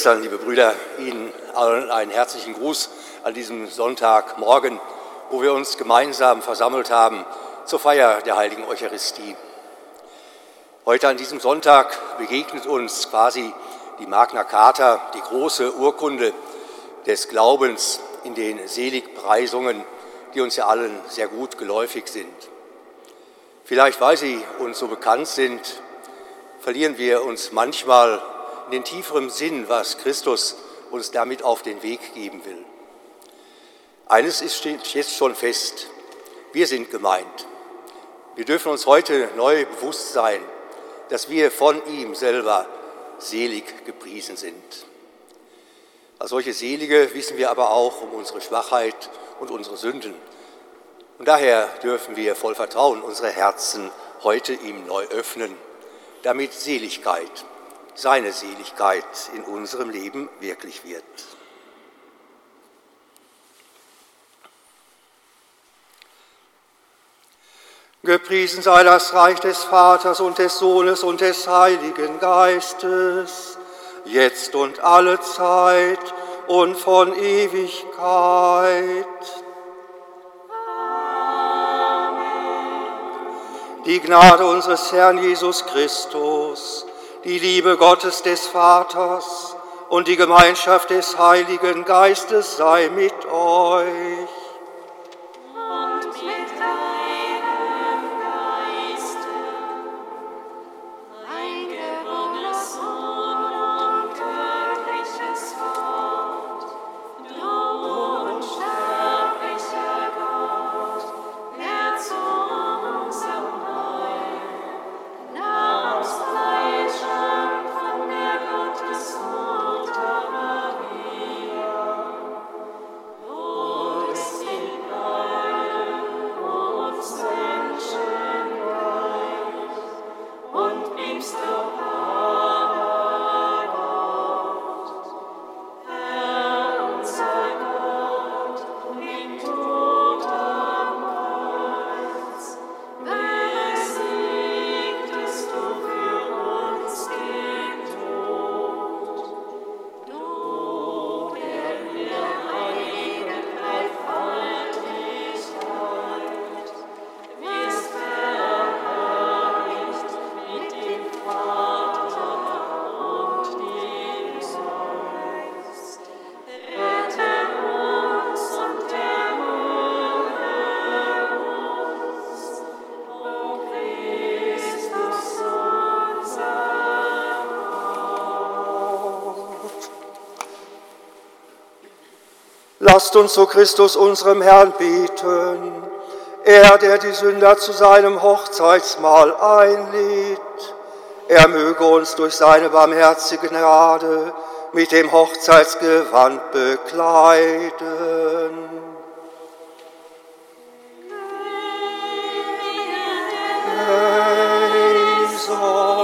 Schwestern, liebe Brüder, Ihnen allen einen herzlichen Gruß an diesem Sonntagmorgen, wo wir uns gemeinsam versammelt haben zur Feier der heiligen Eucharistie. Heute an diesem Sonntag begegnet uns quasi die Magna Carta, die große Urkunde des Glaubens in den Seligpreisungen, die uns ja allen sehr gut geläufig sind. Vielleicht, weil sie uns so bekannt sind, verlieren wir uns manchmal in den tieferen Sinn, was Christus uns damit auf den Weg geben will. Eines ist, jetzt schon fest, wir sind gemeint. Wir dürfen uns heute neu bewusst sein, dass wir von ihm selber selig gepriesen sind. Als solche Selige wissen wir aber auch um unsere Schwachheit und unsere Sünden. Und daher dürfen wir voll Vertrauen unsere Herzen heute ihm neu öffnen, damit Seligkeit seine Seligkeit in unserem Leben wirklich wird. Gepriesen sei das Reich des Vaters und des Sohnes und des Heiligen Geistes, jetzt und alle Zeit und von Ewigkeit. Amen. Die Gnade unseres Herrn Jesus Christus die Liebe Gottes des Vaters und die Gemeinschaft des Heiligen Geistes sei mit euch. Lasst uns so Christus, unserem Herrn, beten. Er, der die Sünder zu seinem Hochzeitsmahl einlädt, er möge uns durch seine barmherzige Gnade mit dem Hochzeitsgewand bekleiden. Jesus.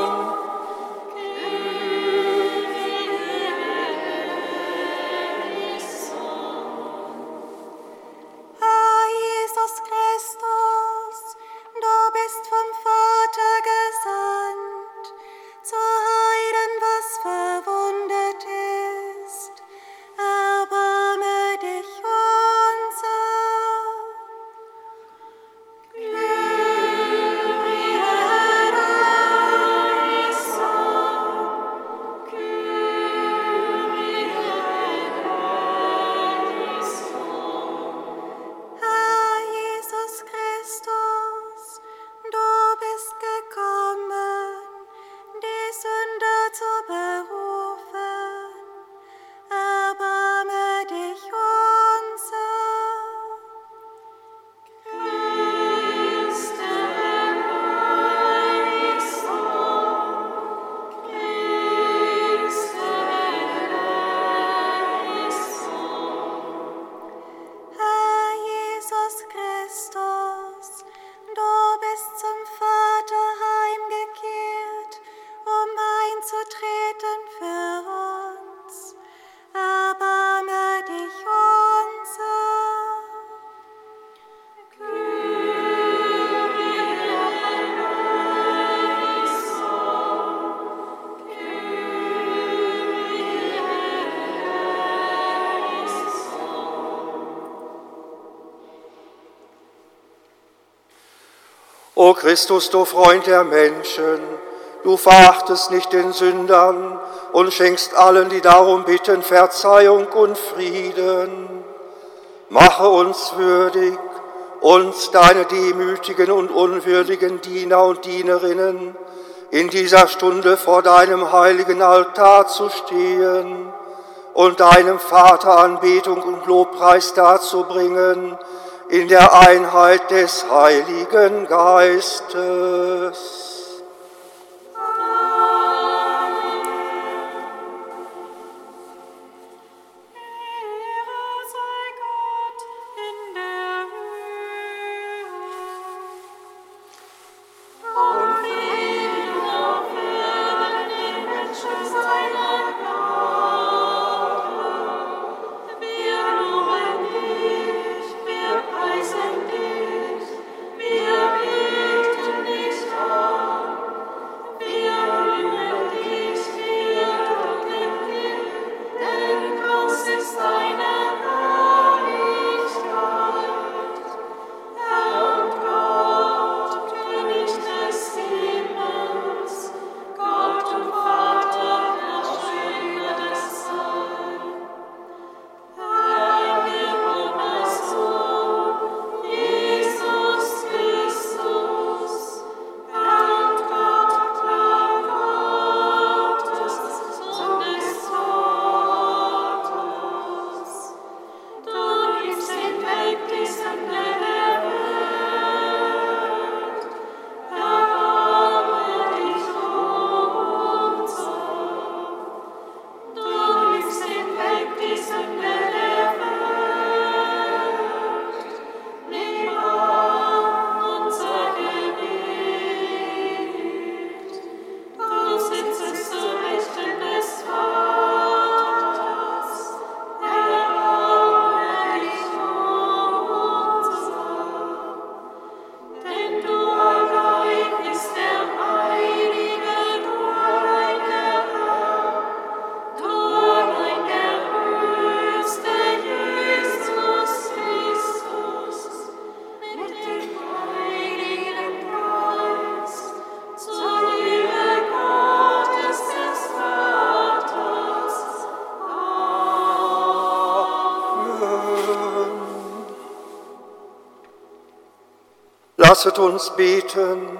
O Christus, du Freund der Menschen, du verachtest nicht den Sündern und schenkst allen, die darum bitten, Verzeihung und Frieden. Mache uns würdig, uns, deine demütigen und unwürdigen Diener und Dienerinnen, in dieser Stunde vor deinem heiligen Altar zu stehen und deinem Vater Anbetung und Lobpreis darzubringen, in der Einheit des Heiligen Geistes. Lasset uns beten.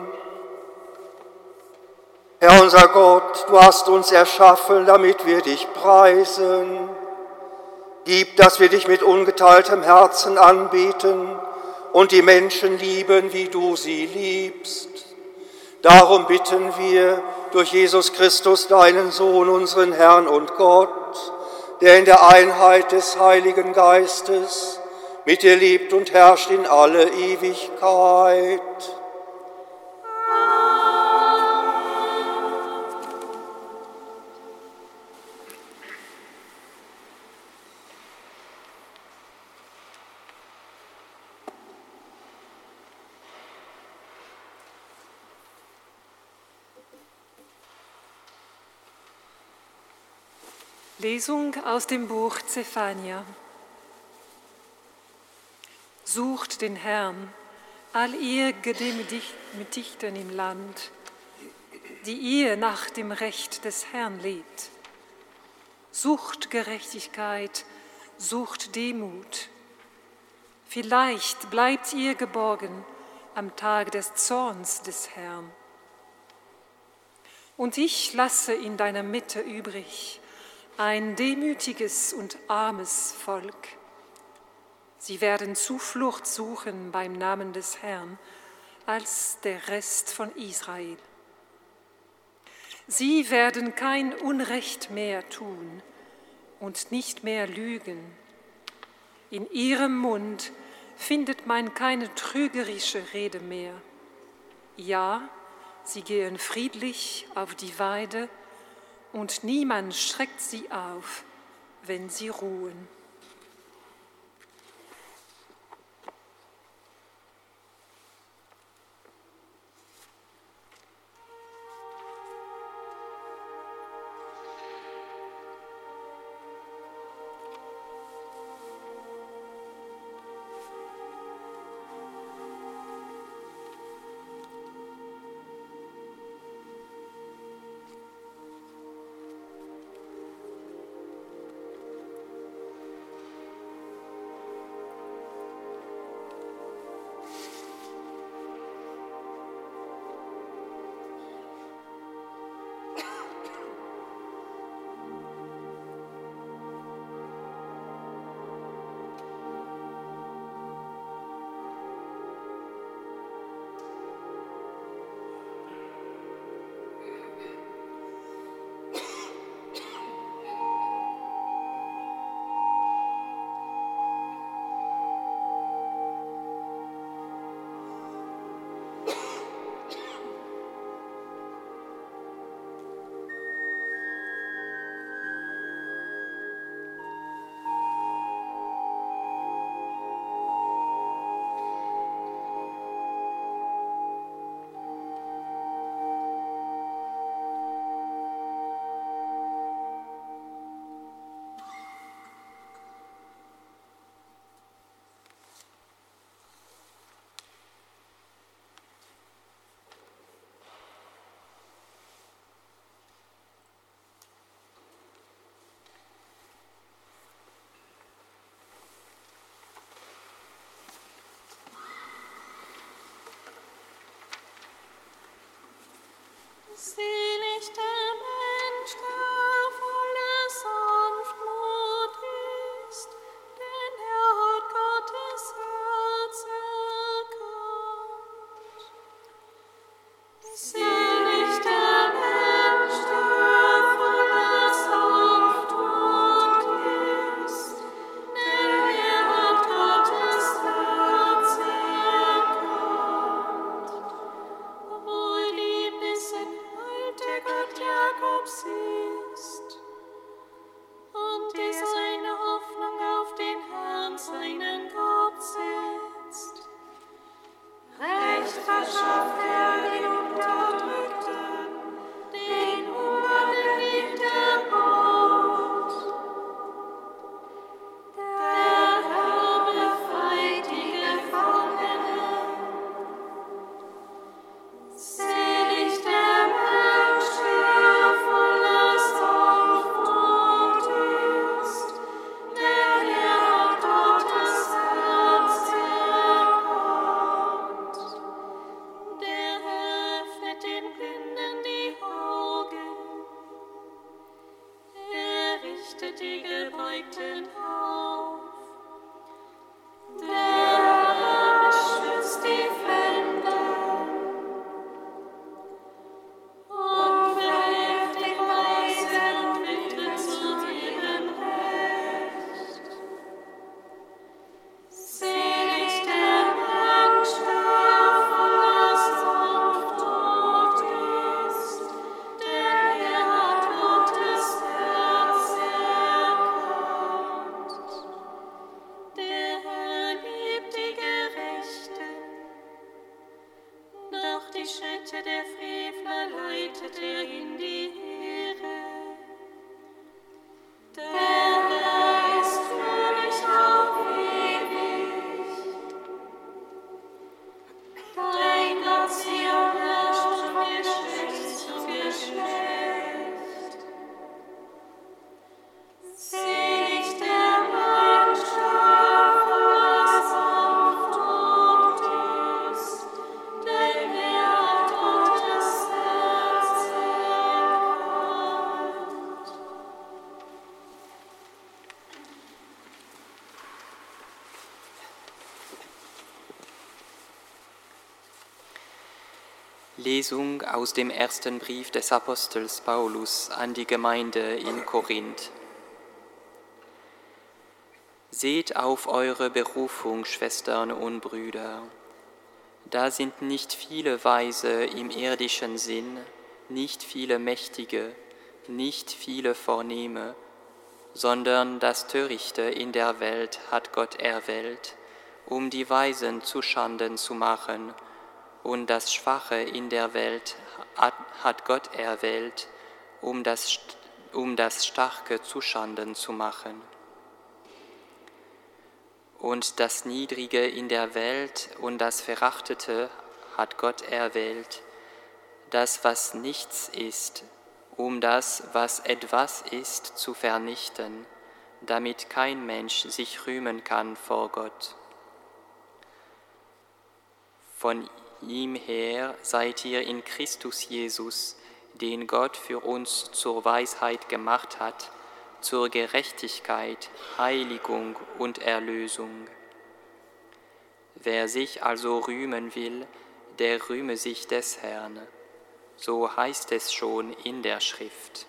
Herr unser Gott, du hast uns erschaffen, damit wir dich preisen. Gib, dass wir dich mit ungeteiltem Herzen anbeten und die Menschen lieben, wie du sie liebst. Darum bitten wir durch Jesus Christus, deinen Sohn, unseren Herrn und Gott, der in der Einheit des Heiligen Geistes mit dir lebt und herrscht in alle Ewigkeit. Lesung aus dem Buch Zephania. Sucht den Herrn, all ihr Gedemütigten im Land, die ihr nach dem Recht des Herrn lebt. Sucht Gerechtigkeit, sucht Demut. Vielleicht bleibt ihr geborgen am Tag des Zorns des Herrn. Und ich lasse in deiner Mitte übrig ein demütiges und armes Volk Sie werden Zuflucht suchen beim Namen des Herrn als der Rest von Israel. Sie werden kein Unrecht mehr tun und nicht mehr lügen. In ihrem Mund findet man keine trügerische Rede mehr. Ja, sie gehen friedlich auf die Weide und niemand schreckt sie auf, wenn sie ruhen. Selig der Lesung aus dem ersten Brief des Apostels Paulus an die Gemeinde in Korinth. Seht auf eure Berufung, Schwestern und Brüder. Da sind nicht viele Weise im irdischen Sinn, nicht viele Mächtige, nicht viele Vornehme, sondern das Törichte in der Welt hat Gott erwählt, um die Weisen zu Schanden zu machen, und das Schwache in der Welt hat Gott erwählt, um das, um das Starke zu Schanden zu machen. Und das Niedrige in der Welt und das Verachtete hat Gott erwählt, das, was nichts ist, um das, was etwas ist, zu vernichten, damit kein Mensch sich rühmen kann vor Gott. Von ihm her seid ihr in Christus Jesus, den Gott für uns zur Weisheit gemacht hat, zur Gerechtigkeit, Heiligung und Erlösung. Wer sich also rühmen will, der rühme sich des Herrn. So heißt es schon in der Schrift.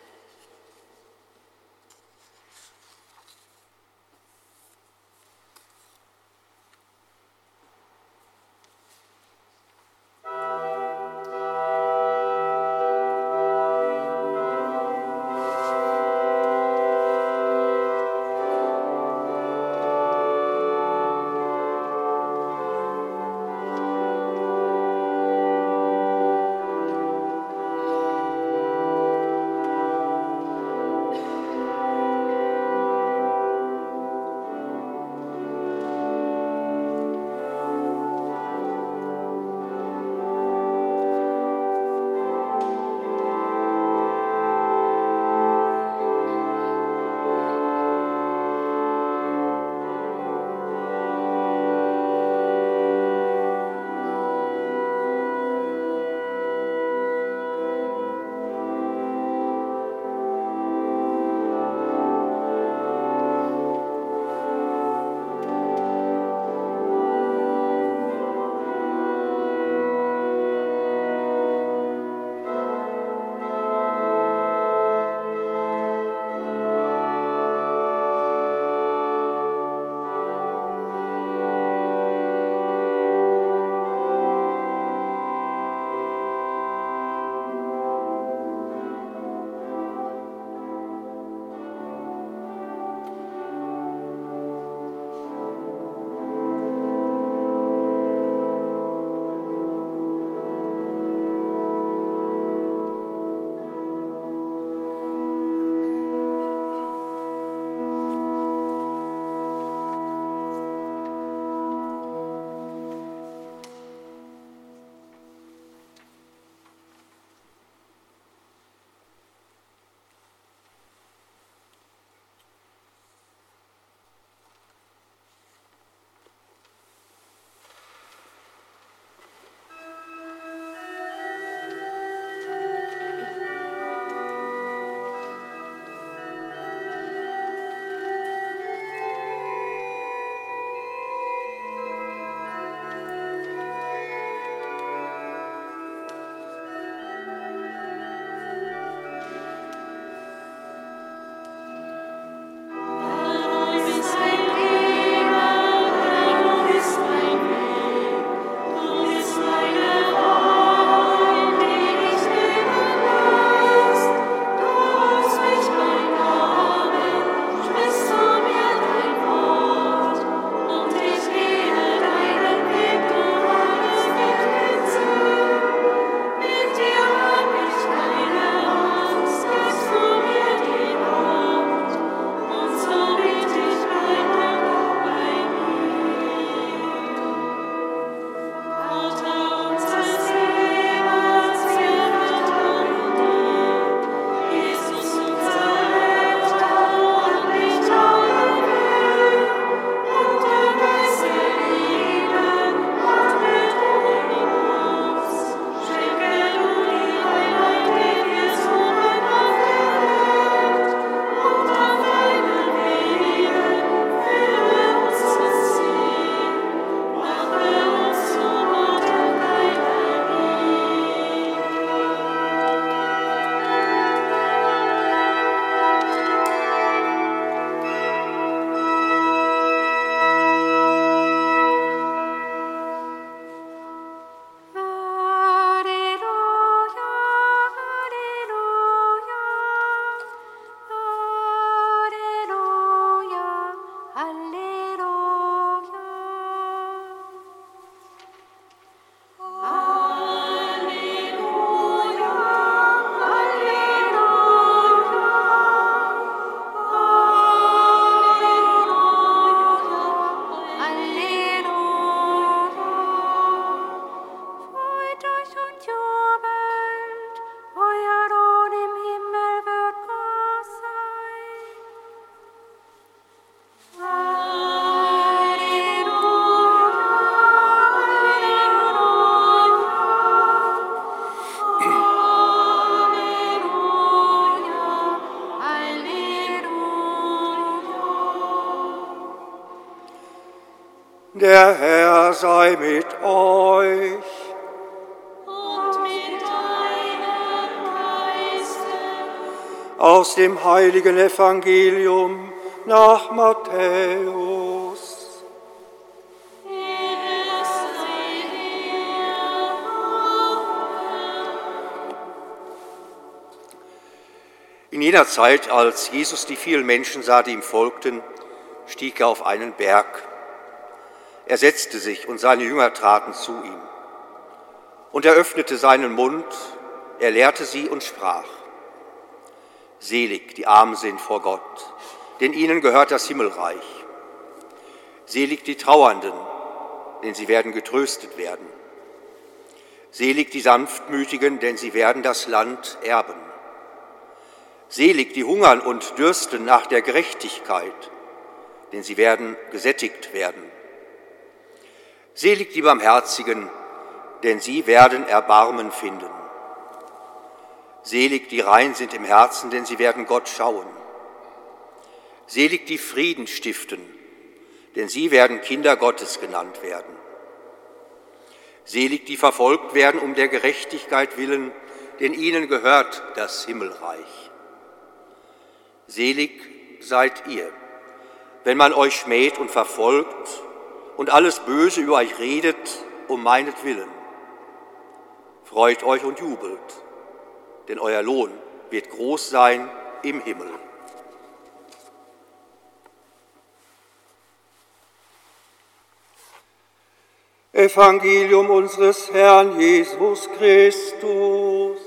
Der Herr sei mit euch. Und mit deinem Geiste. Aus dem heiligen Evangelium nach Matthäus. Ehre sei dir, In jener Zeit, als Jesus die vielen Menschen sah, die ihm folgten, stieg er auf einen Berg. Er setzte sich und seine Jünger traten zu ihm. Und er öffnete seinen Mund, er lehrte sie und sprach. Selig, die arm sind vor Gott, denn ihnen gehört das Himmelreich. Selig die Trauernden, denn sie werden getröstet werden. Selig die Sanftmütigen, denn sie werden das Land erben. Selig die hungern und dürsten nach der Gerechtigkeit, denn sie werden gesättigt werden. Selig die Barmherzigen, denn sie werden Erbarmen finden. Selig die rein sind im Herzen, denn sie werden Gott schauen. Selig die Frieden stiften, denn sie werden Kinder Gottes genannt werden. Selig die verfolgt werden um der Gerechtigkeit willen, denn ihnen gehört das Himmelreich. Selig seid ihr, wenn man euch schmäht und verfolgt und alles Böse über euch redet um meinetwillen. Freut euch und jubelt, denn euer Lohn wird groß sein im Himmel. Evangelium unseres Herrn Jesus Christus.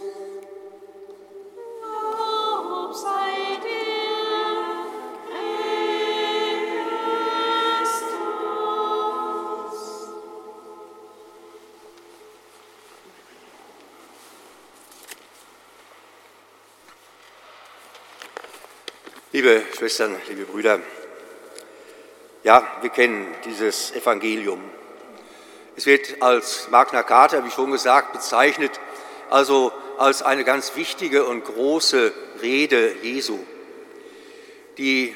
Liebe Schwestern, liebe Brüder, ja, wir kennen dieses Evangelium. Es wird als Magna Carta, wie schon gesagt, bezeichnet, also als eine ganz wichtige und große Rede Jesu, die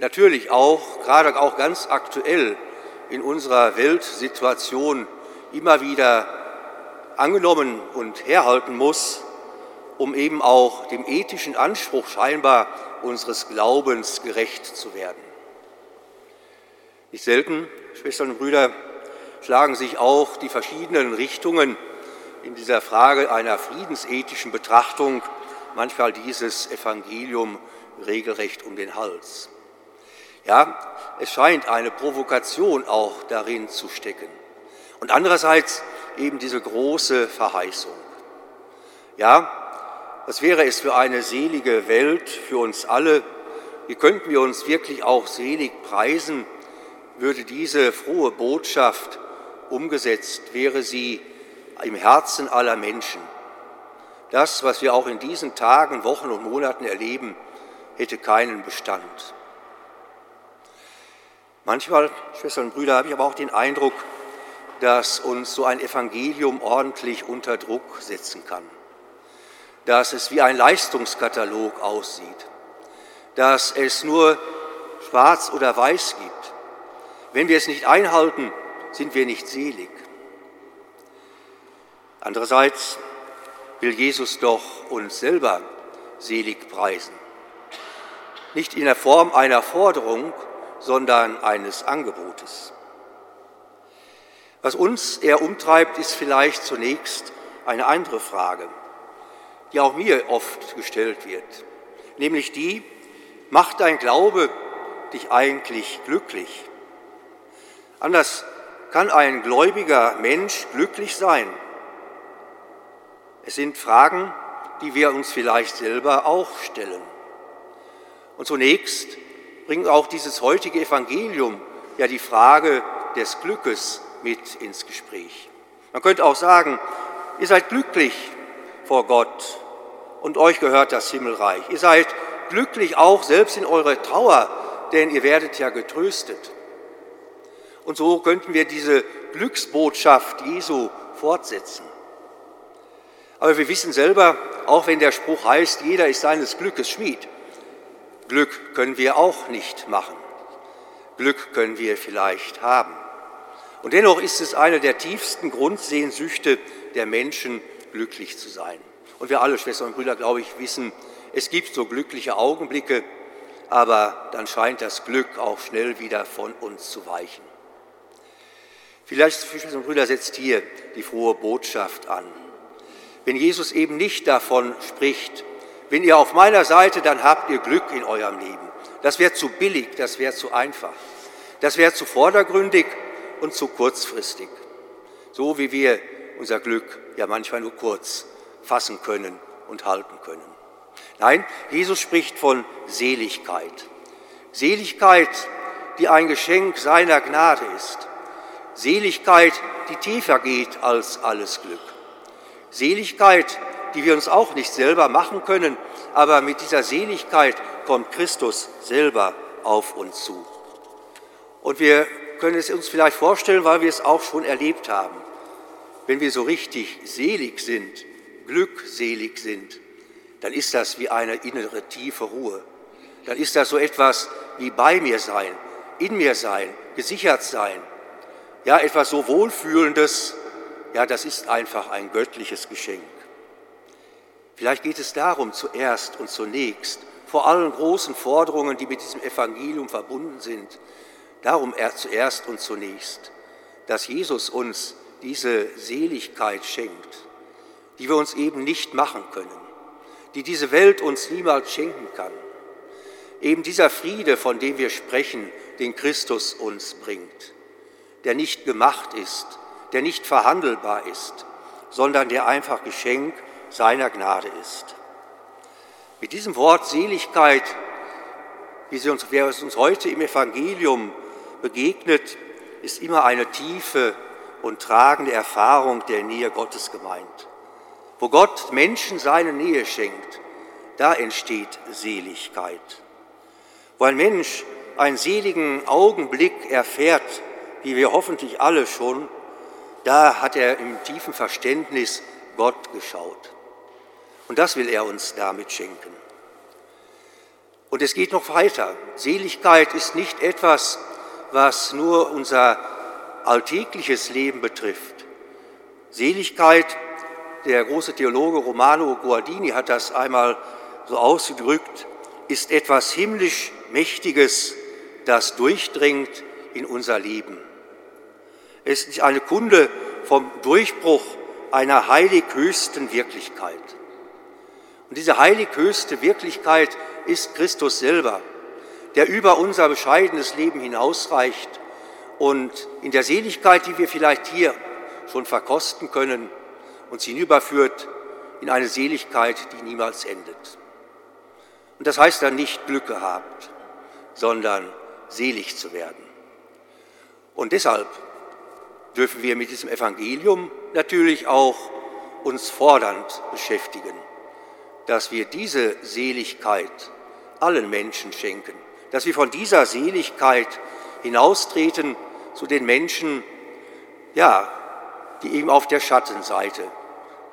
natürlich auch, gerade auch ganz aktuell in unserer Weltsituation immer wieder angenommen und herhalten muss, um eben auch dem ethischen Anspruch scheinbar unseres Glaubens gerecht zu werden. Nicht selten, Schwestern und Brüder, schlagen sich auch die verschiedenen Richtungen in dieser Frage einer friedensethischen Betrachtung manchmal dieses Evangelium regelrecht um den Hals. Ja, es scheint eine Provokation auch darin zu stecken. Und andererseits eben diese große Verheißung. Ja, was wäre es für eine selige Welt für uns alle? Wie könnten wir uns wirklich auch selig preisen, würde diese frohe Botschaft umgesetzt, wäre sie im Herzen aller Menschen. Das, was wir auch in diesen Tagen, Wochen und Monaten erleben, hätte keinen Bestand. Manchmal, Schwestern und Brüder, habe ich aber auch den Eindruck, dass uns so ein Evangelium ordentlich unter Druck setzen kann, dass es wie ein Leistungskatalog aussieht, dass es nur schwarz oder weiß gibt. Wenn wir es nicht einhalten, sind wir nicht selig. Andererseits will Jesus doch uns selber selig preisen. Nicht in der Form einer Forderung, sondern eines Angebotes. Was uns eher umtreibt, ist vielleicht zunächst eine andere Frage, die auch mir oft gestellt wird, nämlich die, macht dein Glaube dich eigentlich glücklich? Anders kann ein gläubiger Mensch glücklich sein? Es sind Fragen, die wir uns vielleicht selber auch stellen. Und zunächst bringt auch dieses heutige Evangelium ja die Frage des Glückes mit ins Gespräch. Man könnte auch sagen, ihr seid glücklich vor Gott und euch gehört das Himmelreich. Ihr seid glücklich auch selbst in eurer Trauer, denn ihr werdet ja getröstet. Und so könnten wir diese Glücksbotschaft Jesu fortsetzen. Aber wir wissen selber, auch wenn der Spruch heißt, jeder ist seines Glückes Schmied, Glück können wir auch nicht machen. Glück können wir vielleicht haben. Und dennoch ist es eine der tiefsten Grundsehnsüchte der Menschen, glücklich zu sein. Und wir alle, Schwestern und Brüder, glaube ich, wissen, es gibt so glückliche Augenblicke, aber dann scheint das Glück auch schnell wieder von uns zu weichen. Vielleicht, Schwestern und Brüder, setzt hier die frohe Botschaft an. Wenn Jesus eben nicht davon spricht, wenn ihr auf meiner Seite, dann habt ihr Glück in eurem Leben. Das wäre zu billig, das wäre zu einfach. Das wäre zu vordergründig und zu kurzfristig. So wie wir unser Glück ja manchmal nur kurz fassen können und halten können. Nein, Jesus spricht von Seligkeit. Seligkeit, die ein Geschenk seiner Gnade ist. Seligkeit, die tiefer geht als alles Glück. Seligkeit, die wir uns auch nicht selber machen können, aber mit dieser Seligkeit kommt Christus selber auf uns zu. Und wir können es uns vielleicht vorstellen, weil wir es auch schon erlebt haben. Wenn wir so richtig selig sind, glückselig sind, dann ist das wie eine innere tiefe Ruhe. Dann ist das so etwas wie bei mir sein, in mir sein, gesichert sein. Ja, etwas so Wohlfühlendes, ja, das ist einfach ein göttliches Geschenk. Vielleicht geht es darum, zuerst und zunächst, vor allen großen Forderungen, die mit diesem Evangelium verbunden sind, darum zuerst und zunächst, dass Jesus uns diese Seligkeit schenkt, die wir uns eben nicht machen können, die diese Welt uns niemals schenken kann. Eben dieser Friede, von dem wir sprechen, den Christus uns bringt, der nicht gemacht ist, der nicht verhandelbar ist, sondern der einfach Geschenk seiner Gnade ist. Mit diesem Wort Seligkeit, wie sie uns, wer es uns heute im Evangelium begegnet, ist immer eine tiefe und tragende Erfahrung der Nähe Gottes gemeint. Wo Gott Menschen seine Nähe schenkt, da entsteht Seligkeit. Wo ein Mensch einen seligen Augenblick erfährt, wie wir hoffentlich alle schon, da hat er im tiefen Verständnis Gott geschaut. Und das will er uns damit schenken. Und es geht noch weiter. Seligkeit ist nicht etwas, was nur unser alltägliches Leben betrifft. Seligkeit, der große Theologe Romano Guardini hat das einmal so ausgedrückt, ist etwas himmlisch Mächtiges, das durchdringt in unser Leben. Es ist eine Kunde vom Durchbruch einer heilig höchsten Wirklichkeit. Und diese heilig höchste Wirklichkeit ist Christus selber, der über unser bescheidenes Leben hinausreicht und in der Seligkeit, die wir vielleicht hier schon verkosten können, uns hinüberführt in eine Seligkeit, die niemals endet. Und das heißt dann nicht Glück gehabt, sondern selig zu werden. Und deshalb dürfen wir mit diesem Evangelium natürlich auch uns fordernd beschäftigen dass wir diese Seligkeit allen Menschen schenken, dass wir von dieser Seligkeit hinaustreten zu den Menschen, ja, die eben auf der Schattenseite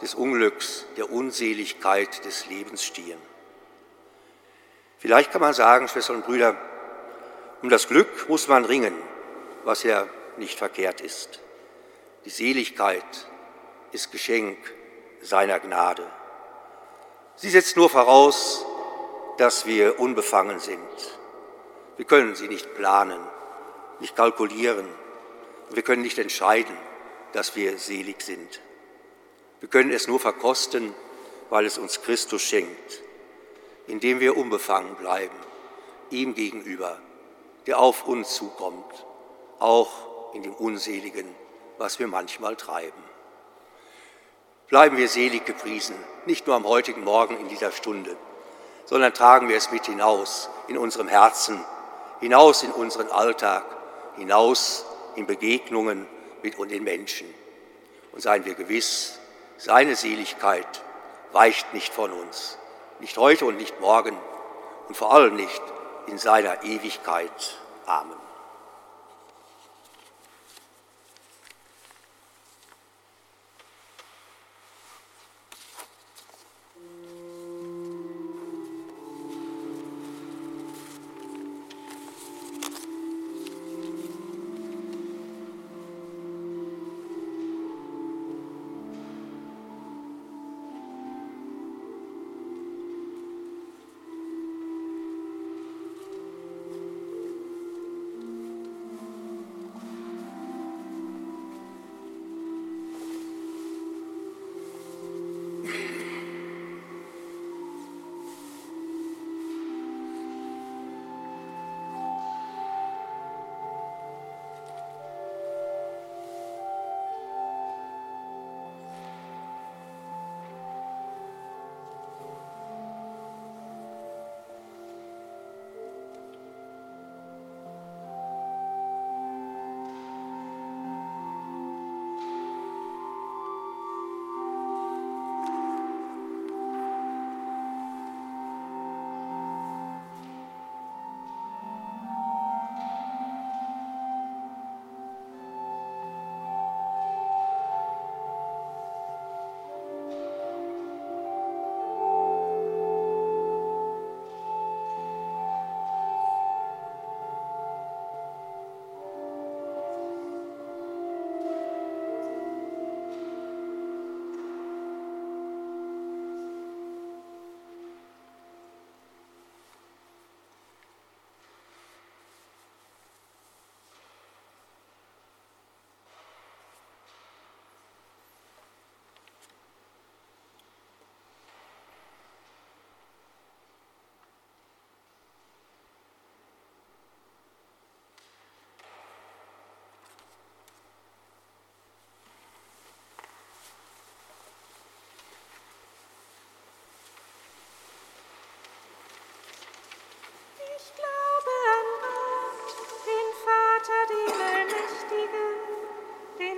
des Unglücks, der Unseligkeit des Lebens stehen. Vielleicht kann man sagen, Schwestern und Brüder, um das Glück muss man ringen, was ja nicht verkehrt ist. Die Seligkeit ist Geschenk seiner Gnade. Sie setzt nur voraus, dass wir unbefangen sind. Wir können sie nicht planen, nicht kalkulieren. Wir können nicht entscheiden, dass wir selig sind. Wir können es nur verkosten, weil es uns Christus schenkt, indem wir unbefangen bleiben, ihm gegenüber, der auf uns zukommt, auch in dem Unseligen, was wir manchmal treiben. Bleiben wir selig gepriesen, nicht nur am heutigen Morgen in dieser Stunde, sondern tragen wir es mit hinaus in unserem Herzen, hinaus in unseren Alltag, hinaus in Begegnungen mit den Menschen. Und seien wir gewiss, seine Seligkeit weicht nicht von uns, nicht heute und nicht morgen und vor allem nicht in seiner Ewigkeit. Amen.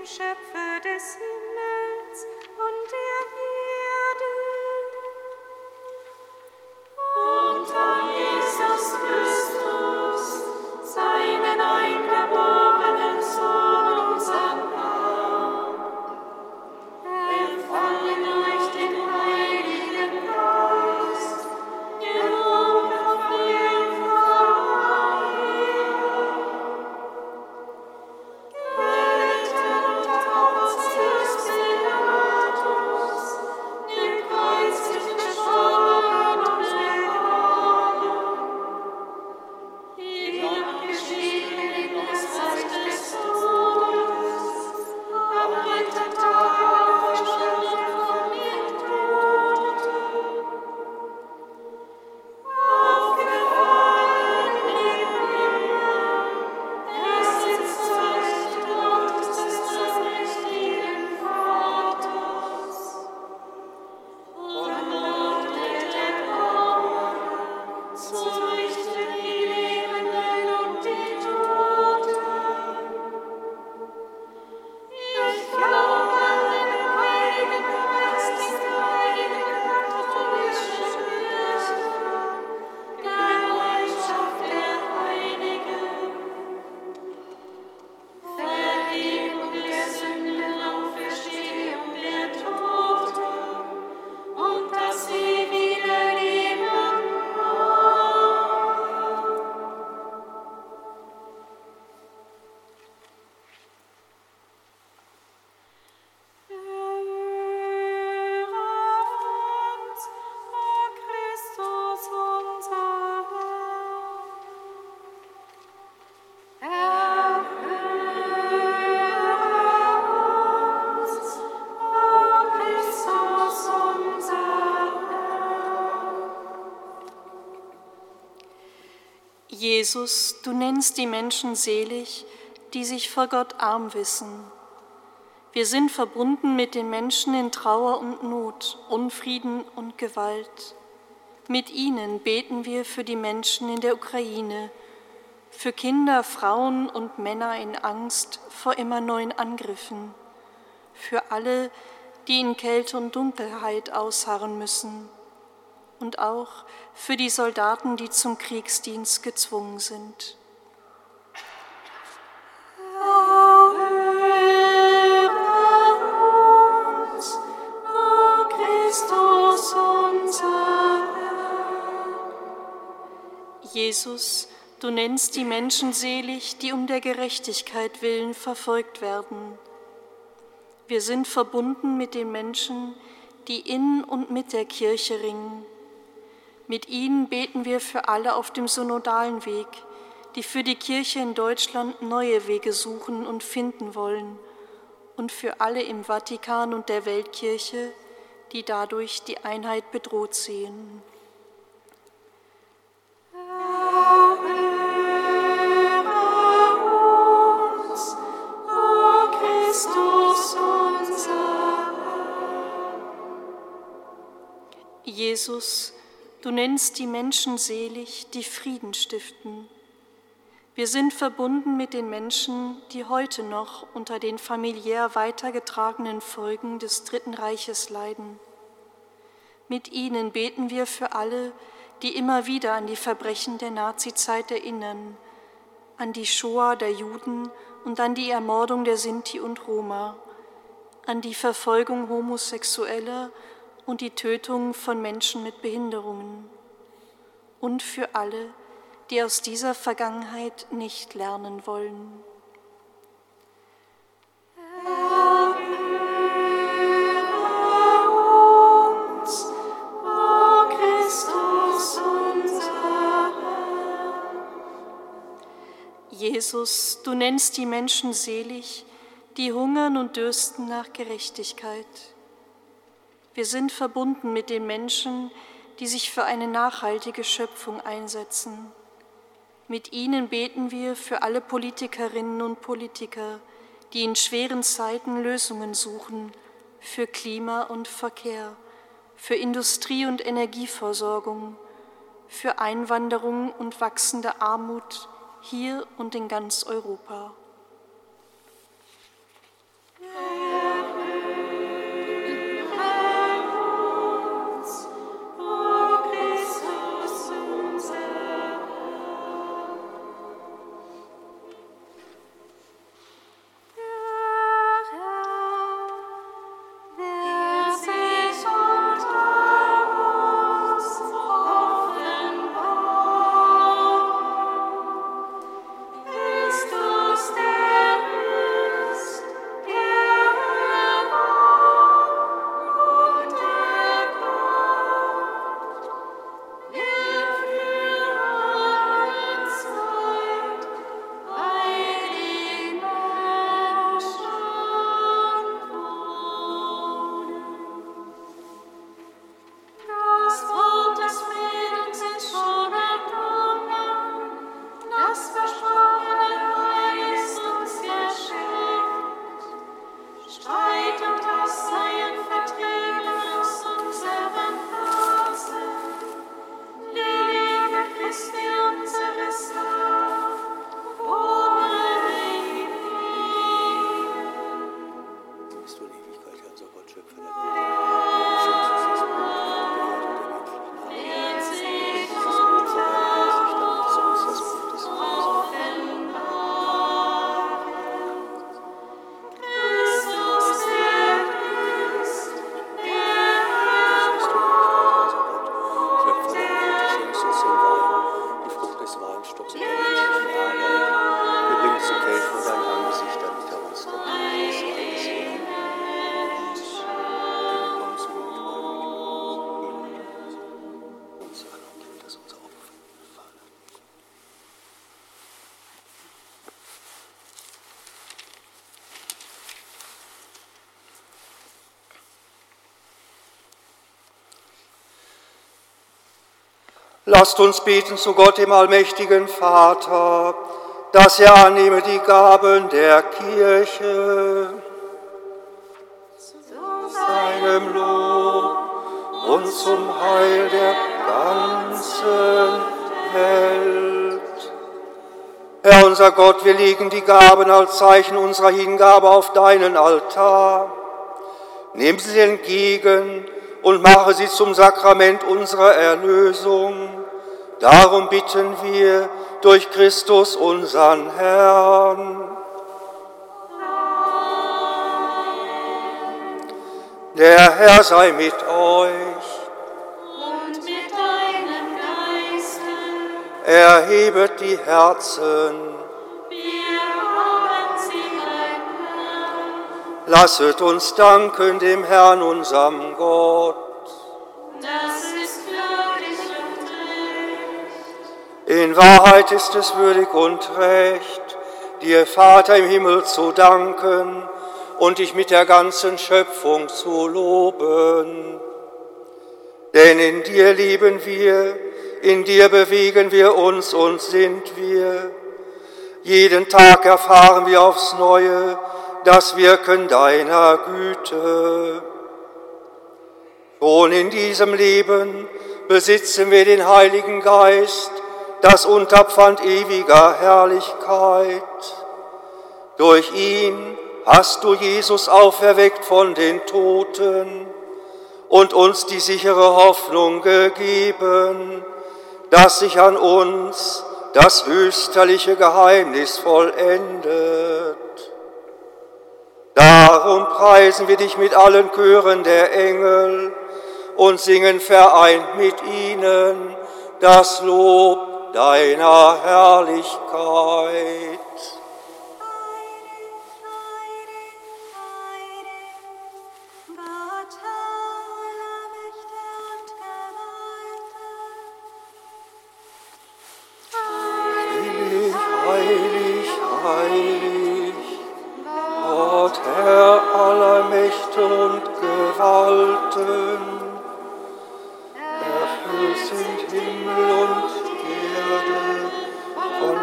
Schöpfer des Himmels Jesus, du nennst die Menschen selig, die sich vor Gott arm wissen. Wir sind verbunden mit den Menschen in Trauer und Not, Unfrieden und Gewalt. Mit ihnen beten wir für die Menschen in der Ukraine, für Kinder, Frauen und Männer in Angst vor immer neuen Angriffen, für alle, die in Kälte und Dunkelheit ausharren müssen und auch für die Soldaten, die zum Kriegsdienst gezwungen sind. Jesus, du nennst die Menschen selig, die um der Gerechtigkeit willen verfolgt werden. Wir sind verbunden mit den Menschen, die in und mit der Kirche ringen. Mit ihnen beten wir für alle auf dem synodalen Weg, die für die Kirche in Deutschland neue Wege suchen und finden wollen, und für alle im Vatikan und der Weltkirche, die dadurch die Einheit bedroht sehen. Jesus, du nennst die Menschen selig, die Frieden stiften. Wir sind verbunden mit den Menschen, die heute noch unter den familiär weitergetragenen Folgen des Dritten Reiches leiden. Mit ihnen beten wir für alle, die immer wieder an die Verbrechen der Nazizeit erinnern, an die Shoah der Juden und an die Ermordung der Sinti und Roma, an die Verfolgung Homosexueller und die Tötung von Menschen mit Behinderungen und für alle, die aus dieser Vergangenheit nicht lernen wollen. Jesus, du nennst die Menschen selig, die hungern und dürsten nach Gerechtigkeit. Wir sind verbunden mit den Menschen, die sich für eine nachhaltige Schöpfung einsetzen. Mit ihnen beten wir für alle Politikerinnen und Politiker, die in schweren Zeiten Lösungen suchen für Klima und Verkehr, für Industrie und Energieversorgung, für Einwanderung und wachsende Armut hier und in ganz Europa. Lasst uns beten zu Gott, dem allmächtigen Vater, dass er annehme die Gaben der Kirche, seinem Lob und zum Heil der ganzen Welt. Herr unser Gott, wir legen die Gaben als Zeichen unserer Hingabe auf deinen Altar. Nimm sie entgegen und mache sie zum Sakrament unserer Erlösung. Darum bitten wir durch Christus unseren Herrn. Der Herr sei mit euch. und mit deinem Geiste. Erhebet die Herzen. Wir haben sie. Lasset uns danken dem Herrn, unserem Gott. In Wahrheit ist es würdig und recht, dir, Vater im Himmel, zu danken und dich mit der ganzen Schöpfung zu loben. Denn in dir lieben wir, in dir bewegen wir uns und sind wir. Jeden Tag erfahren wir aufs Neue das Wirken deiner Güte. Schon in diesem Leben besitzen wir den Heiligen Geist, das Unterpfand ewiger Herrlichkeit. Durch ihn hast du Jesus auferweckt von den Toten und uns die sichere Hoffnung gegeben, dass sich an uns das österliche Geheimnis vollendet. Darum preisen wir dich mit allen Chören der Engel und singen vereint mit ihnen das Lob deiner Herrlichkeit. Herr aller Mächte und Gewalten.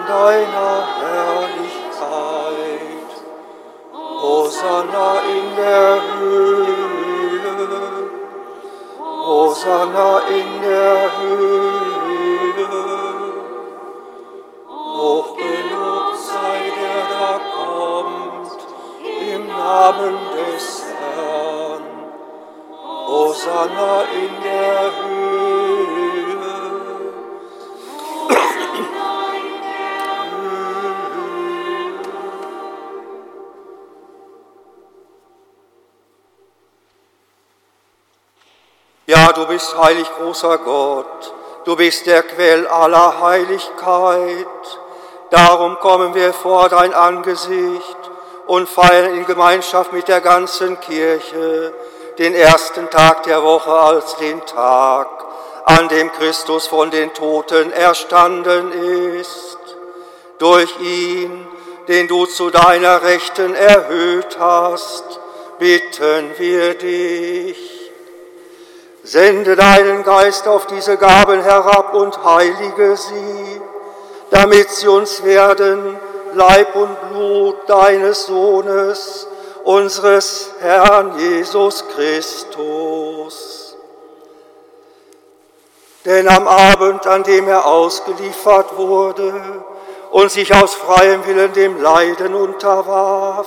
Deiner Herrlichkeit. Hosanna in der Höhe, Hosanna in der Höhe. Hochgelobt sei der da kommt, im Namen des Herrn. Hosanna in der Höhe. Ja, du bist heilig, großer Gott. Du bist der Quell aller Heiligkeit. Darum kommen wir vor dein Angesicht und feiern in Gemeinschaft mit der ganzen Kirche den ersten Tag der Woche als den Tag, an dem Christus von den Toten erstanden ist. Durch ihn, den du zu deiner Rechten erhöht hast, bitten wir dich. Sende deinen Geist auf diese Gaben herab und heilige sie, damit sie uns werden, Leib und Blut deines Sohnes, unseres Herrn Jesus Christus. Denn am Abend, an dem er ausgeliefert wurde und sich aus freiem Willen dem Leiden unterwarf,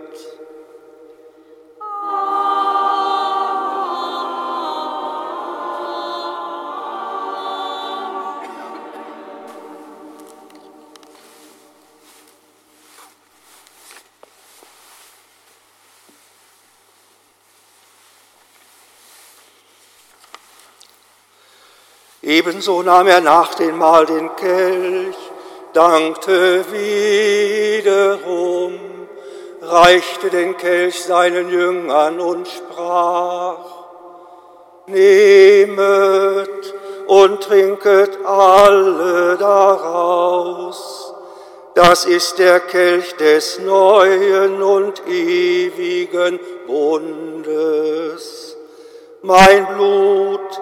Ebenso nahm er nach dem Mahl den Kelch, dankte wiederum, reichte den Kelch seinen Jüngern und sprach, Nehmet und trinket alle daraus. Das ist der Kelch des neuen und ewigen Bundes. Mein Blut,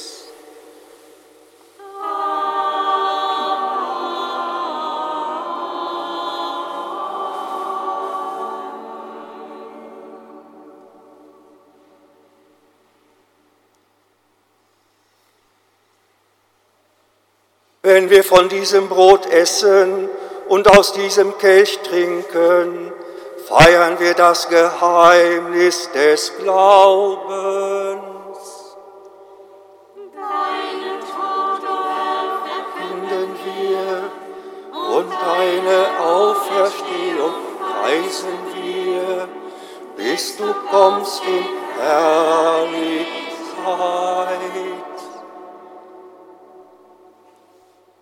Wenn wir von diesem Brot essen und aus diesem Kelch trinken, feiern wir das Geheimnis des Glaubens. Deinen Tod, o Verkünden wir und deine Auferstehung preisen wir, bis du kommst in Herrlichkeit.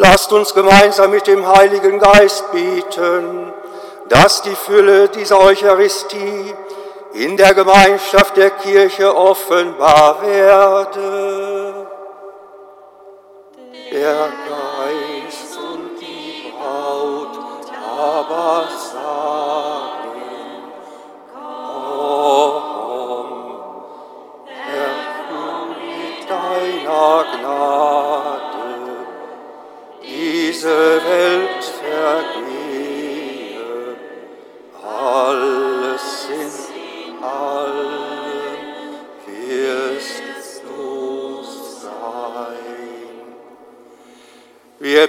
Lasst uns gemeinsam mit dem Heiligen Geist bieten, dass die Fülle dieser Eucharistie in der Gemeinschaft der Kirche offenbar werde. Der Geist und die Braut aber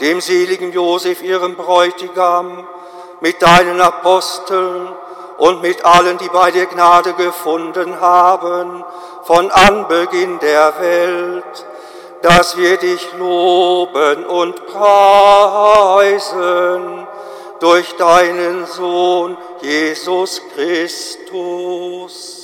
dem seligen Josef, ihrem Bräutigam, mit deinen Aposteln und mit allen, die bei dir Gnade gefunden haben, von Anbeginn der Welt, dass wir dich loben und preisen durch deinen Sohn Jesus Christus.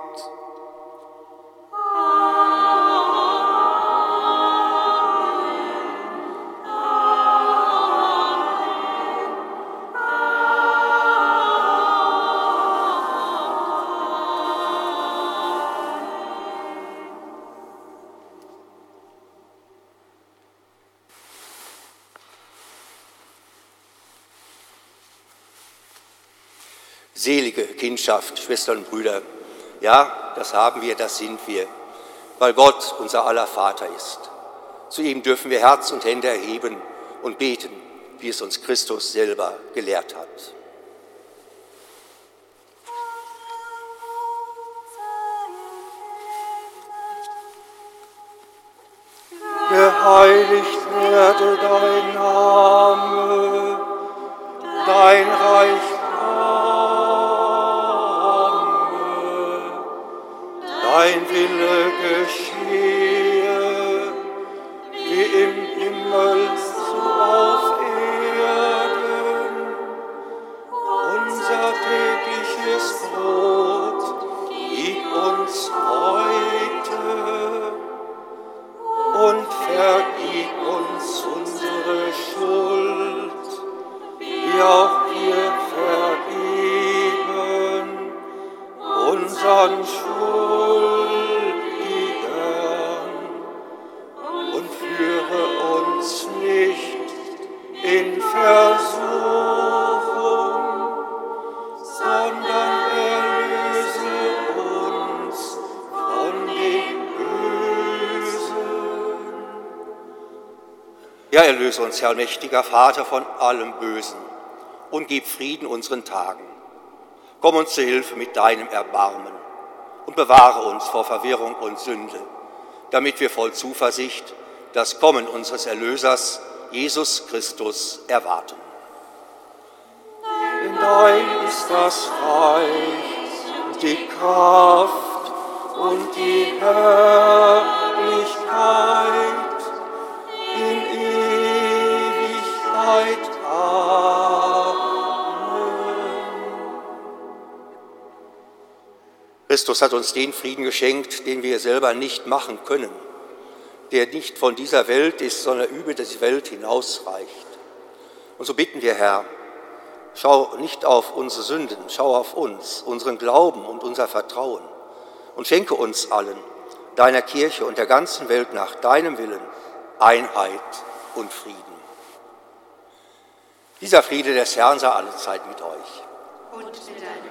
Selige Kindschaft, Schwestern und Brüder, ja, das haben wir, das sind wir, weil Gott unser aller Vater ist. Zu ihm dürfen wir Herz und Hände erheben und beten, wie es uns Christus selber gelehrt hat. Geheiligt werde dein Name, auch wir vergeben unseren Schuldigen. Und führe uns nicht in Versuchung, sondern erlöse uns von dem Bösen. Ja, erlöse uns, Herr mächtiger Vater, von allem Bösen und gib Frieden unseren Tagen. Komm uns zu Hilfe mit deinem Erbarmen und bewahre uns vor Verwirrung und Sünde, damit wir voll Zuversicht das Kommen unseres Erlösers, Jesus Christus, erwarten. Denn dein ist das Reich die Kraft und die Herrlichkeit in Ewigkeit. Christus hat uns den Frieden geschenkt, den wir selber nicht machen können, der nicht von dieser Welt ist, sondern über die Welt hinausreicht. Und so bitten wir, Herr, schau nicht auf unsere Sünden, schau auf uns, unseren Glauben und unser Vertrauen und schenke uns allen, deiner Kirche und der ganzen Welt nach deinem Willen Einheit und Frieden. Dieser Friede des Herrn sei alle Zeit mit euch. Du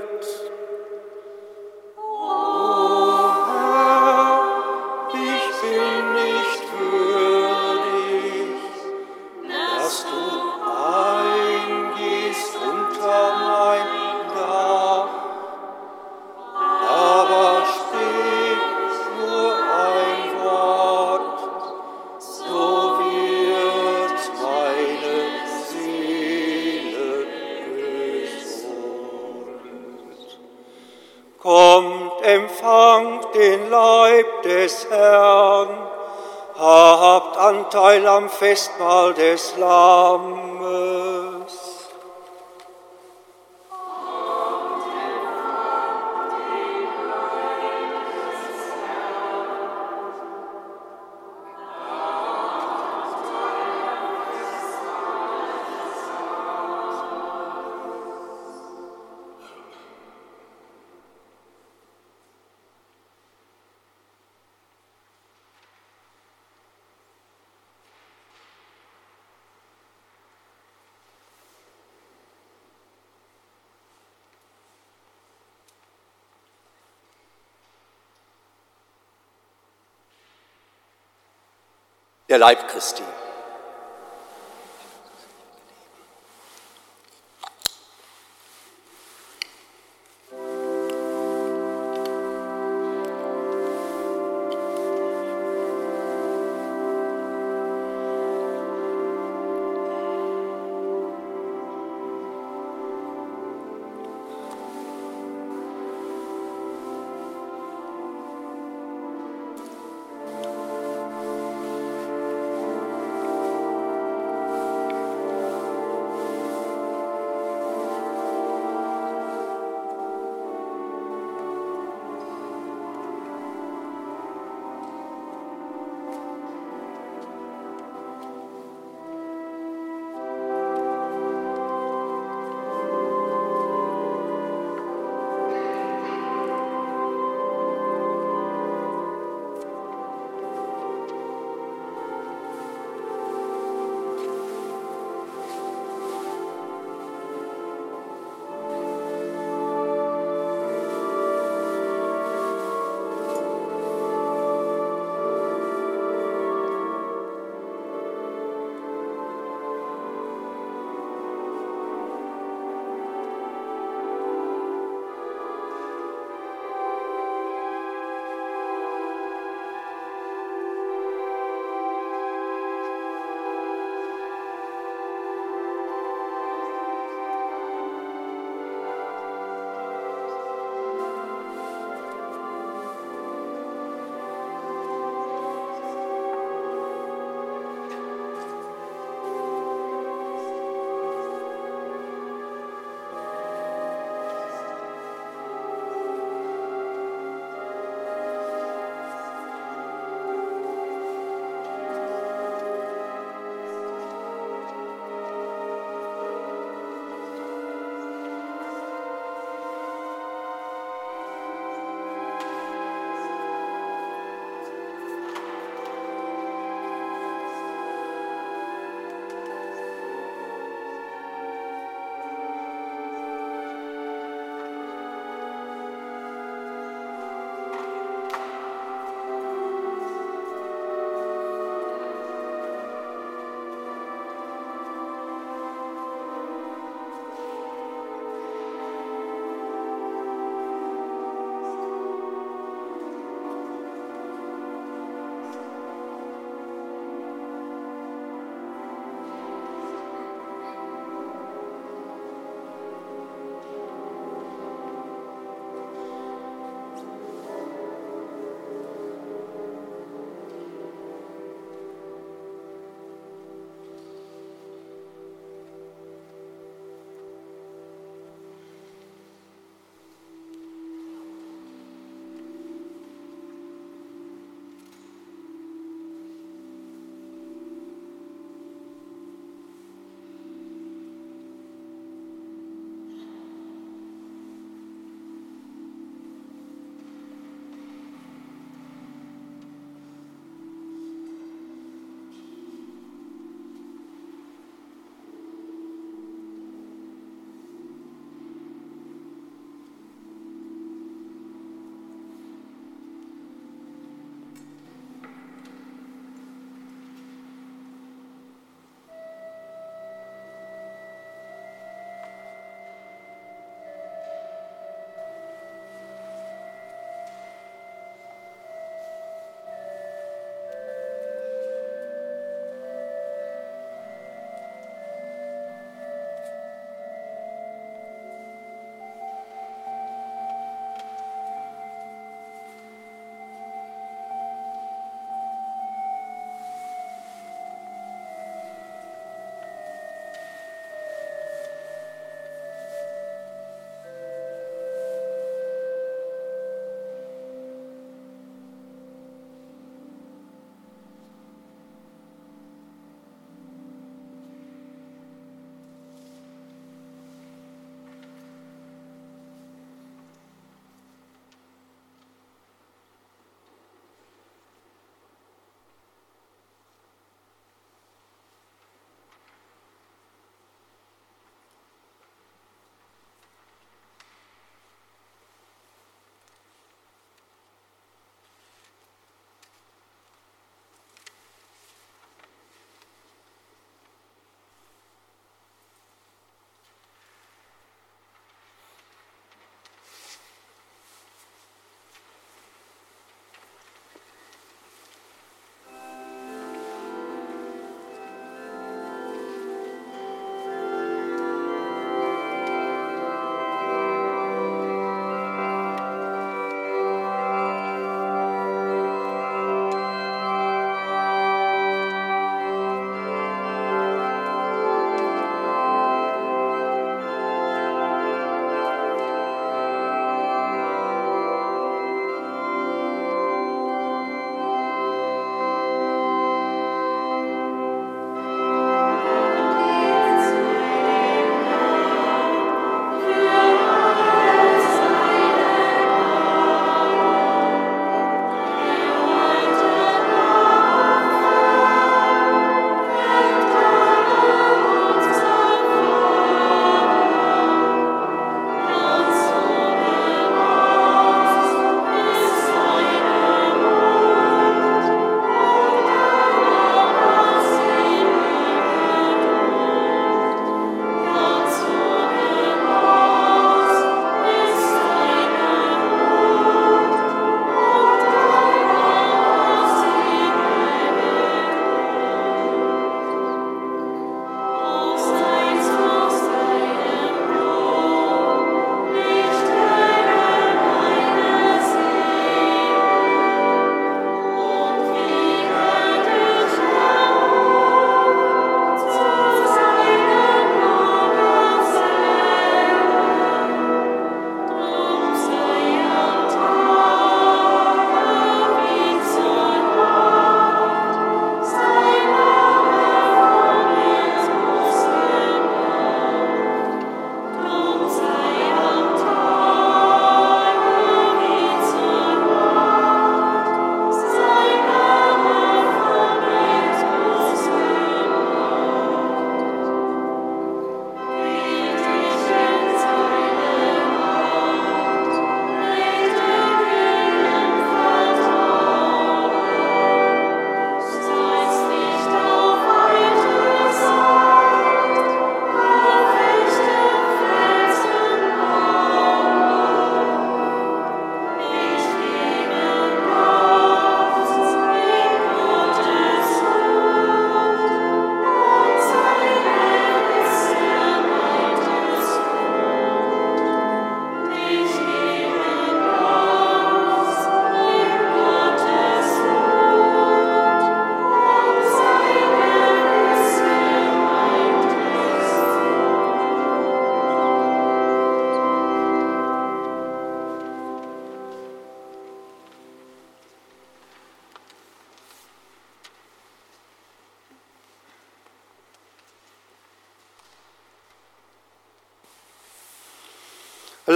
Festmahl des Lammes. Der Leib Christi.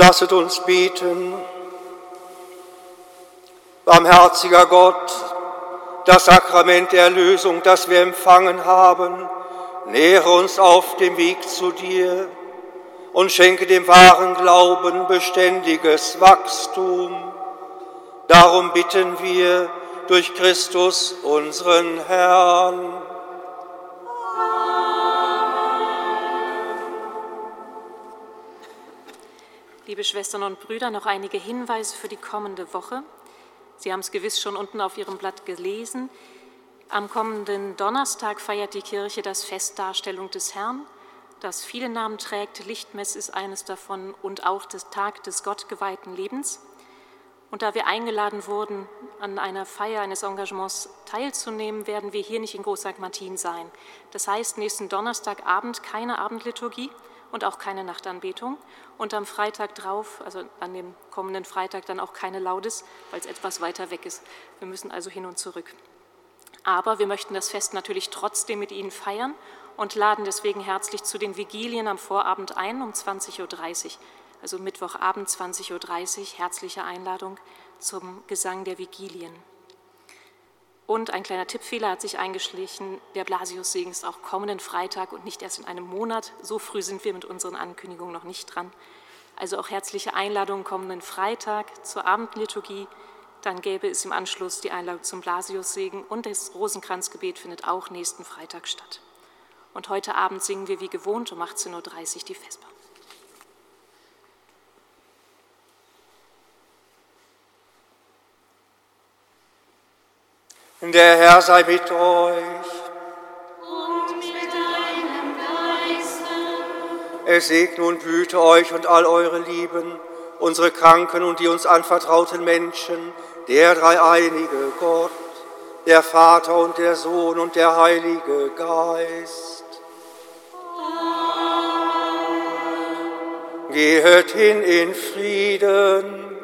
Lasset uns beten. Barmherziger Gott, das Sakrament der Erlösung, das wir empfangen haben, nähere uns auf dem Weg zu dir und schenke dem wahren Glauben beständiges Wachstum. Darum bitten wir durch Christus, unseren Herrn. Schwestern und Brüder, noch einige Hinweise für die kommende Woche. Sie haben es gewiss schon unten auf Ihrem Blatt gelesen. Am kommenden Donnerstag feiert die Kirche das Fest Darstellung des Herrn, das viele Namen trägt. Lichtmess ist eines davon und auch das Tag des gottgeweihten Lebens. Und da wir eingeladen wurden, an einer Feier eines Engagements teilzunehmen, werden wir hier nicht in Groß St. Martin sein. Das heißt, nächsten Donnerstagabend keine Abendliturgie, und auch keine Nachtanbetung. Und am Freitag drauf, also an dem kommenden Freitag, dann auch keine Laudes, weil es etwas weiter weg ist. Wir müssen also hin und zurück. Aber wir möchten das Fest natürlich trotzdem mit Ihnen feiern und laden deswegen herzlich zu den Vigilien am Vorabend ein um 20.30 Uhr. Also Mittwochabend 20.30 Uhr, herzliche Einladung zum Gesang der Vigilien. Und ein kleiner Tippfehler hat sich eingeschlichen. Der Blasiussegen ist auch kommenden Freitag und nicht erst in einem Monat. So früh sind wir mit unseren Ankündigungen noch nicht dran. Also auch herzliche Einladung kommenden Freitag zur Abendliturgie. Dann gäbe es im Anschluss die Einladung zum Blasiussegen und das Rosenkranzgebet findet auch nächsten Freitag statt. Und heute Abend singen wir wie gewohnt um 18.30 Uhr die Vesper. Der Herr sei mit euch. Und mit deinem Geiste. Es segne und behüte euch und all eure Lieben, unsere Kranken und die uns anvertrauten Menschen, der dreieinige Gott, der Vater und der Sohn und der Heilige Geist. Gehet hin in Frieden.